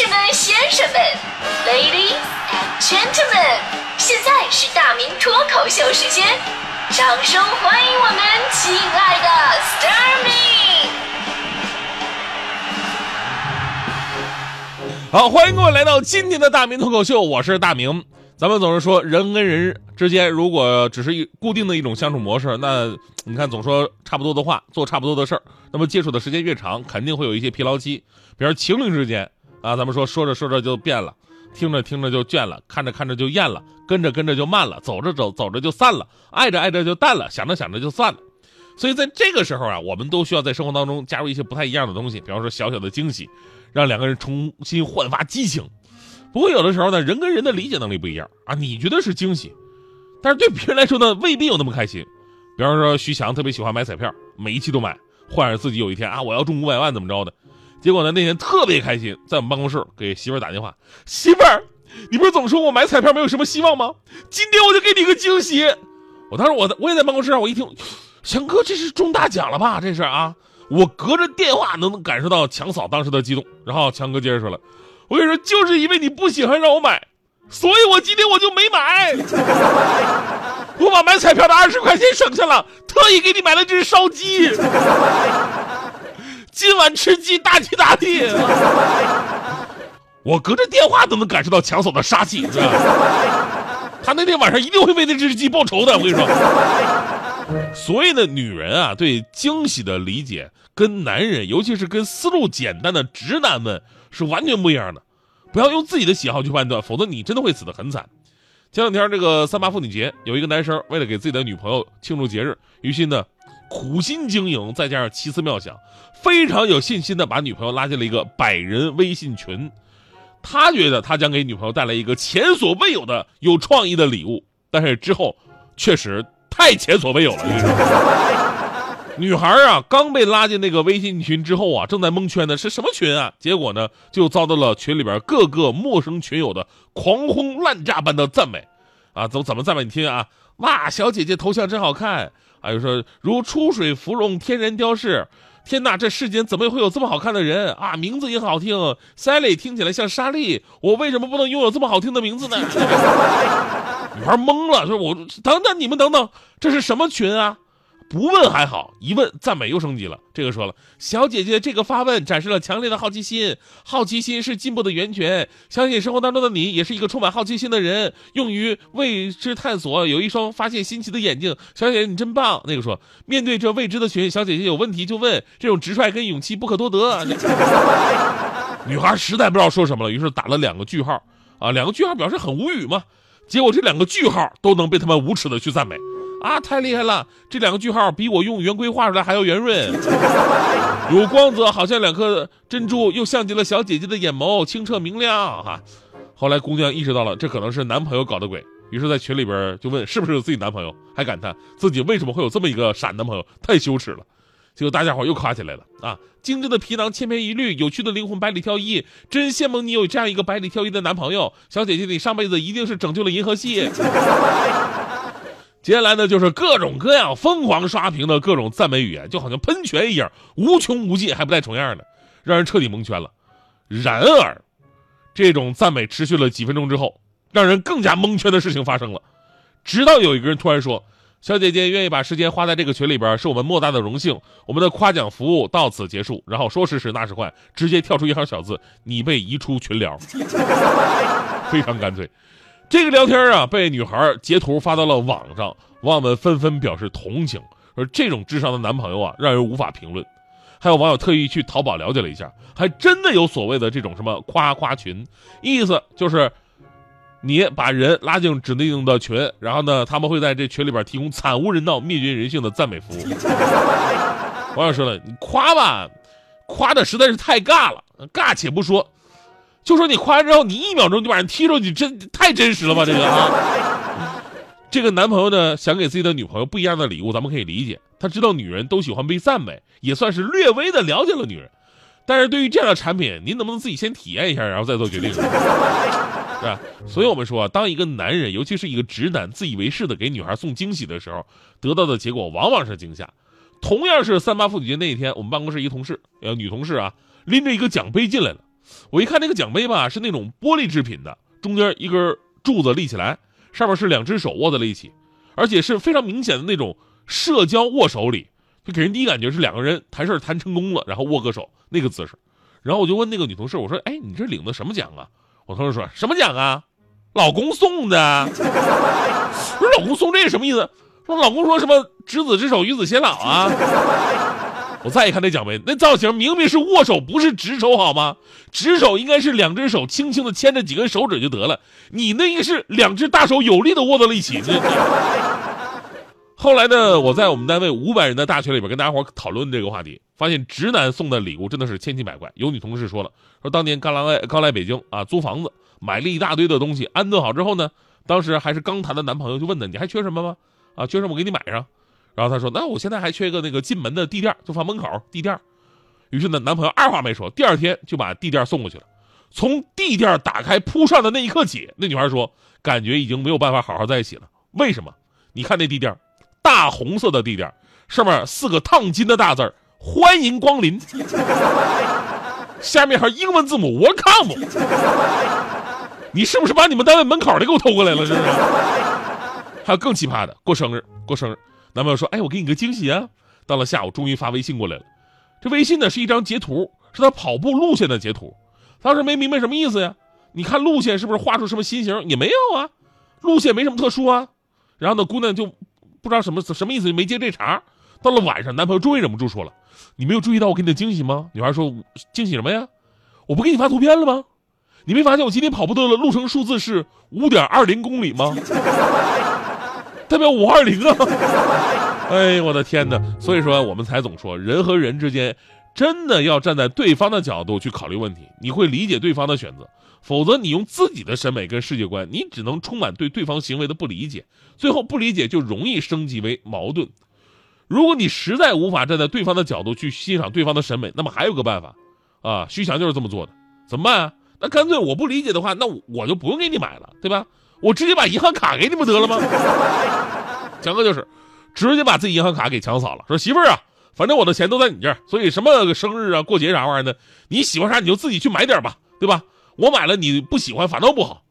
士们、先生们，Ladies and Gentlemen，现在是大明脱口秀时间，掌声欢迎我们亲爱的 s t a r m y 好，欢迎各位来到今天的大明脱口秀，我是大明。咱们总是说人跟人之间，如果只是一固定的一种相处模式，那你看总说差不多的话，做差不多的事儿，那么接触的时间越长，肯定会有一些疲劳期。比如情侣之间啊，咱们说说着说着就变了，听着听着就倦了，看着看着就厌了，跟着跟着就慢了，走着走走着就散了，爱着爱着就淡了，想着想着就散了。所以在这个时候啊，我们都需要在生活当中加入一些不太一样的东西，比方说小小的惊喜，让两个人重新焕发激情。不过有的时候呢，人跟人的理解能力不一样啊，你觉得是惊喜，但是对别人来说呢，未必有那么开心。比方说徐翔特别喜欢买彩票，每一期都买，幻想自己有一天啊，我要中五百万怎么着的。结果呢，那天特别开心，在我们办公室给媳妇儿打电话，媳妇儿，你不是总说我买彩票没有什么希望吗？今天我就给你个惊喜。我当时我我也在办公室上，我一听，翔哥这是中大奖了吧？这是啊，我隔着电话能感受到强嫂当时的激动。然后强哥接着说了。我跟你说，就是因为你不喜欢让我买，所以我今天我就没买。我把买彩票的二十块钱省下了，特意给你买了只烧鸡。今晚吃鸡，大吉大利。我隔着电话都能感受到强嫂的杀气，是吧？他那天晚上一定会为那只鸡报仇的。我跟你说，所以呢，女人啊，对惊喜的理解跟男人，尤其是跟思路简单的直男们。是完全不一样的，不要用自己的喜好去判断，否则你真的会死得很惨。前两天这个三八妇女节，有一个男生为了给自己的女朋友庆祝节日，于是呢苦心经营，再加上奇思妙想，非常有信心的把女朋友拉进了一个百人微信群。他觉得他将给女朋友带来一个前所未有的有创意的礼物，但是之后确实太前所未有了。女孩啊，刚被拉进那个微信群之后啊，正在蒙圈呢，是什么群啊？结果呢，就遭到了群里边各个陌生群友的狂轰滥炸般的赞美，啊，怎么怎么赞美？你听啊，哇，小姐姐头像真好看，还有说如出水芙蓉，天然雕饰，天哪，这世间怎么会有这么好看的人啊？名字也好听，Sally 听起来像莎莉，我为什么不能拥有这么好听的名字呢？女孩懵了，说我等等，你们等等，这是什么群啊？不问还好，一问赞美又升级了。这个说了，小姐姐这个发问展示了强烈的好奇心，好奇心是进步的源泉。相信生活当中的你也是一个充满好奇心的人，用于未知探索，有一双发现新奇的眼睛。小姐姐你真棒。那个说，面对这未知的群，小姐姐有问题就问，这种直率跟勇气不可多得。女孩实在不知道说什么了，于是打了两个句号啊，两个句号表示很无语嘛。结果这两个句号都能被他们无耻的去赞美。啊，太厉害了！这两个句号比我用圆规画出来还要圆润，有光泽，好像两颗珍珠，又像极了小姐姐的眼眸，清澈明亮。哈，后来姑娘意识到了，这可能是男朋友搞的鬼，于是，在群里边就问是不是有自己男朋友，还感叹自己为什么会有这么一个傻男朋友，太羞耻了。结果大家伙又夸起来了啊！精致的皮囊千篇一律，有趣的灵魂百里挑一，真羡慕你有这样一个百里挑一的男朋友，小姐姐，你上辈子一定是拯救了银河系。接下来呢，就是各种各样疯狂刷屏的各种赞美语言，就好像喷泉一样，无穷无尽，还不带重样的，让人彻底蒙圈了。然而，这种赞美持续了几分钟之后，让人更加蒙圈的事情发生了。直到有一个人突然说：“小姐姐愿意把时间花在这个群里边，是我们莫大的荣幸。我们的夸奖服务到此结束。”然后说时迟那时快，直接跳出一行小字：“你被移出群聊。”非常干脆。这个聊天啊，被女孩截图发到了网上，网友们纷纷表示同情，说这种智商的男朋友啊，让人无法评论。还有网友特意去淘宝了解了一下，还真的有所谓的这种什么夸夸群，意思就是你把人拉进指定的群，然后呢，他们会在这群里边提供惨无人道、灭绝人性的赞美服务。网友说了，你夸吧，夸的实在是太尬了，尬且不说。就说你夸完之后，你一秒钟就把人踢出去，真太真实了吧？这个啊，这个男朋友呢，想给自己的女朋友不一样的礼物，咱们可以理解。他知道女人都喜欢被赞美，也算是略微的了解了女人。但是对于这样的产品，您能不能自己先体验一下，然后再做决定？是吧？所以我们说啊，当一个男人，尤其是一个直男，自以为是的给女孩送惊喜的时候，得到的结果往往是惊吓。同样是三八妇女节那一天，我们办公室一同事，呃，女同事啊，拎着一个奖杯进来了。我一看那个奖杯吧，是那种玻璃制品的，中间一根柱子立起来，上面是两只手握在了一起，而且是非常明显的那种社交握手礼，就给人第一感觉是两个人谈事儿谈成功了，然后握个手那个姿势。然后我就问那个女同事，我说：“哎，你这领的什么奖啊？”我同事说什么奖啊？老公送的。我 说老公送这是什么意思？说老公说什么执子之手与子偕老啊？我再一看那奖杯，那造型明明是握手，不是执手好吗？执手应该是两只手轻轻的牵着几根手指就得了，你那个是两只大手有力的握到了一起。后来呢，我在我们单位五百人的大群里边跟大家伙讨论这个话题，发现直男送的礼物真的是千奇百怪。有女同事说了，说当年刚来刚来北京啊，租房子买了一大堆的东西，安顿好之后呢，当时还是刚谈的男朋友就问他，你还缺什么吗？啊，缺什么我给你买上。然后他说，那我现在还缺一个那个进门的地垫，就放门口地垫。于是呢，男朋友二话没说，第二天就把地垫送过去了。从地垫打开铺上的那一刻起，那女孩说，感觉已经没有办法好好在一起了。为什么？你看那地垫。大红色的地垫，上面四个烫金的大字欢迎光临。下面还有英文字母 Welcome。你是不是把你们单位门口的给我偷过来了？是不是？还有更奇葩的，过生日，过生日，男朋友说：“哎，我给你个惊喜啊！”到了下午，终于发微信过来了。这微信呢是一张截图，是他跑步路线的截图。当时没明白什么意思呀？你看路线是不是画出什么心形？也没有啊，路线没什么特殊啊。然后那姑娘就。不知道什么什么意思，就没接这茬。到了晚上，男朋友终于忍不住说了：“你没有注意到我给你的惊喜吗？”女孩说：“惊喜什么呀？我不给你发图片了吗？你没发现我今天跑步的路程数字是五点二零公里吗？代表五二零啊！哎，我的天哪！所以说，我们才总说，人和人之间真的要站在对方的角度去考虑问题，你会理解对方的选择。否则，你用自己的审美跟世界观，你只能充满对对方行为的不理解，最后不理解就容易升级为矛盾。如果你实在无法站在对方的角度去欣赏对方的审美，那么还有个办法，啊，徐翔就是这么做的。怎么办啊？那干脆我不理解的话，那我就不用给你买了，对吧？我直接把银行卡给你不得了吗？强哥就是，直接把自己银行卡给强扫了，说媳妇儿啊，反正我的钱都在你这儿，所以什么生日啊、过节啥玩意儿的，你喜欢啥你就自己去买点吧，对吧？我买了你不喜欢反倒不好，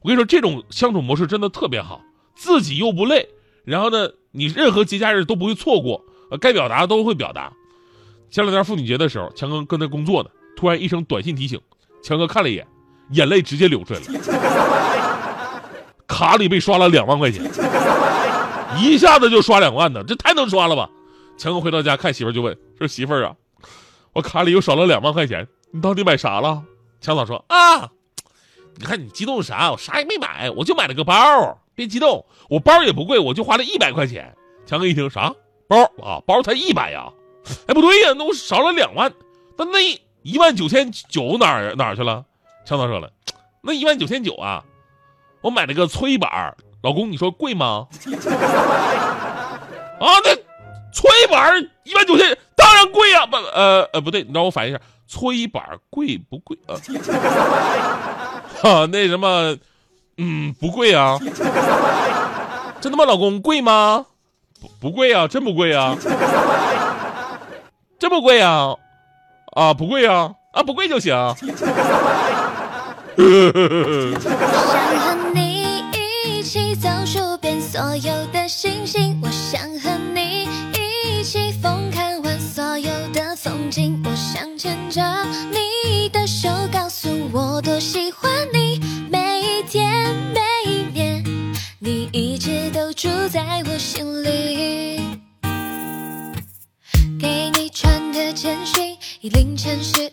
我跟你说这种相处模式真的特别好，自己又不累，然后呢，你任何节假日都不会错过，呃，该表达都会表达。前两天妇女节的时候，强哥跟那工作呢，突然一声短信提醒，强哥看了一眼，眼泪直接流出来了，卡里被刷了两万块钱，一下子就刷两万呢，这太能刷了吧？强哥回到家看媳妇儿就问说媳妇儿啊，我卡里又少了两万块钱，你到底买啥了？强嫂说：“啊，你看你激动啥？我啥也没买，我就买了个包。别激动，我包也不贵，我就花了一百块钱。”强哥一听啥包啊？包才一百呀？哎，不对呀，那我少了两万，那那一万九千九哪儿哪儿去了？强嫂说了，那一万九千九啊，我买了个搓衣板。老公，你说贵吗？啊，那搓衣板一万九千，当然贵呀！不，呃呃，不对，你让我反应一下。搓衣板贵不贵 啊？哈，那什么，嗯，不贵啊。真的吗，老公？贵吗？不不贵啊，真不贵啊。这么贵啊？啊，不贵啊，啊，不贵就行。所有的星星，我想和你一起疯看完所有的风景。我想牵着你的手，告诉我多喜欢你。每一天，每一年，你一直都住在我心里。给你传的简讯，已凌晨十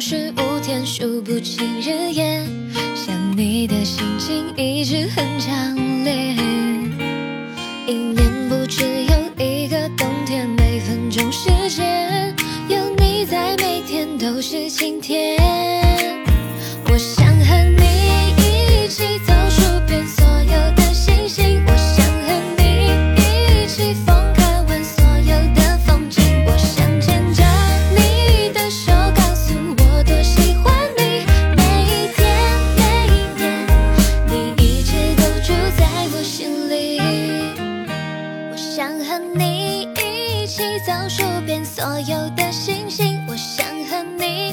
十五天数不清日夜，想你的心情一直很强烈。一年不只有一个冬天，每分钟时间有你在，每天都是晴天。星星我想和你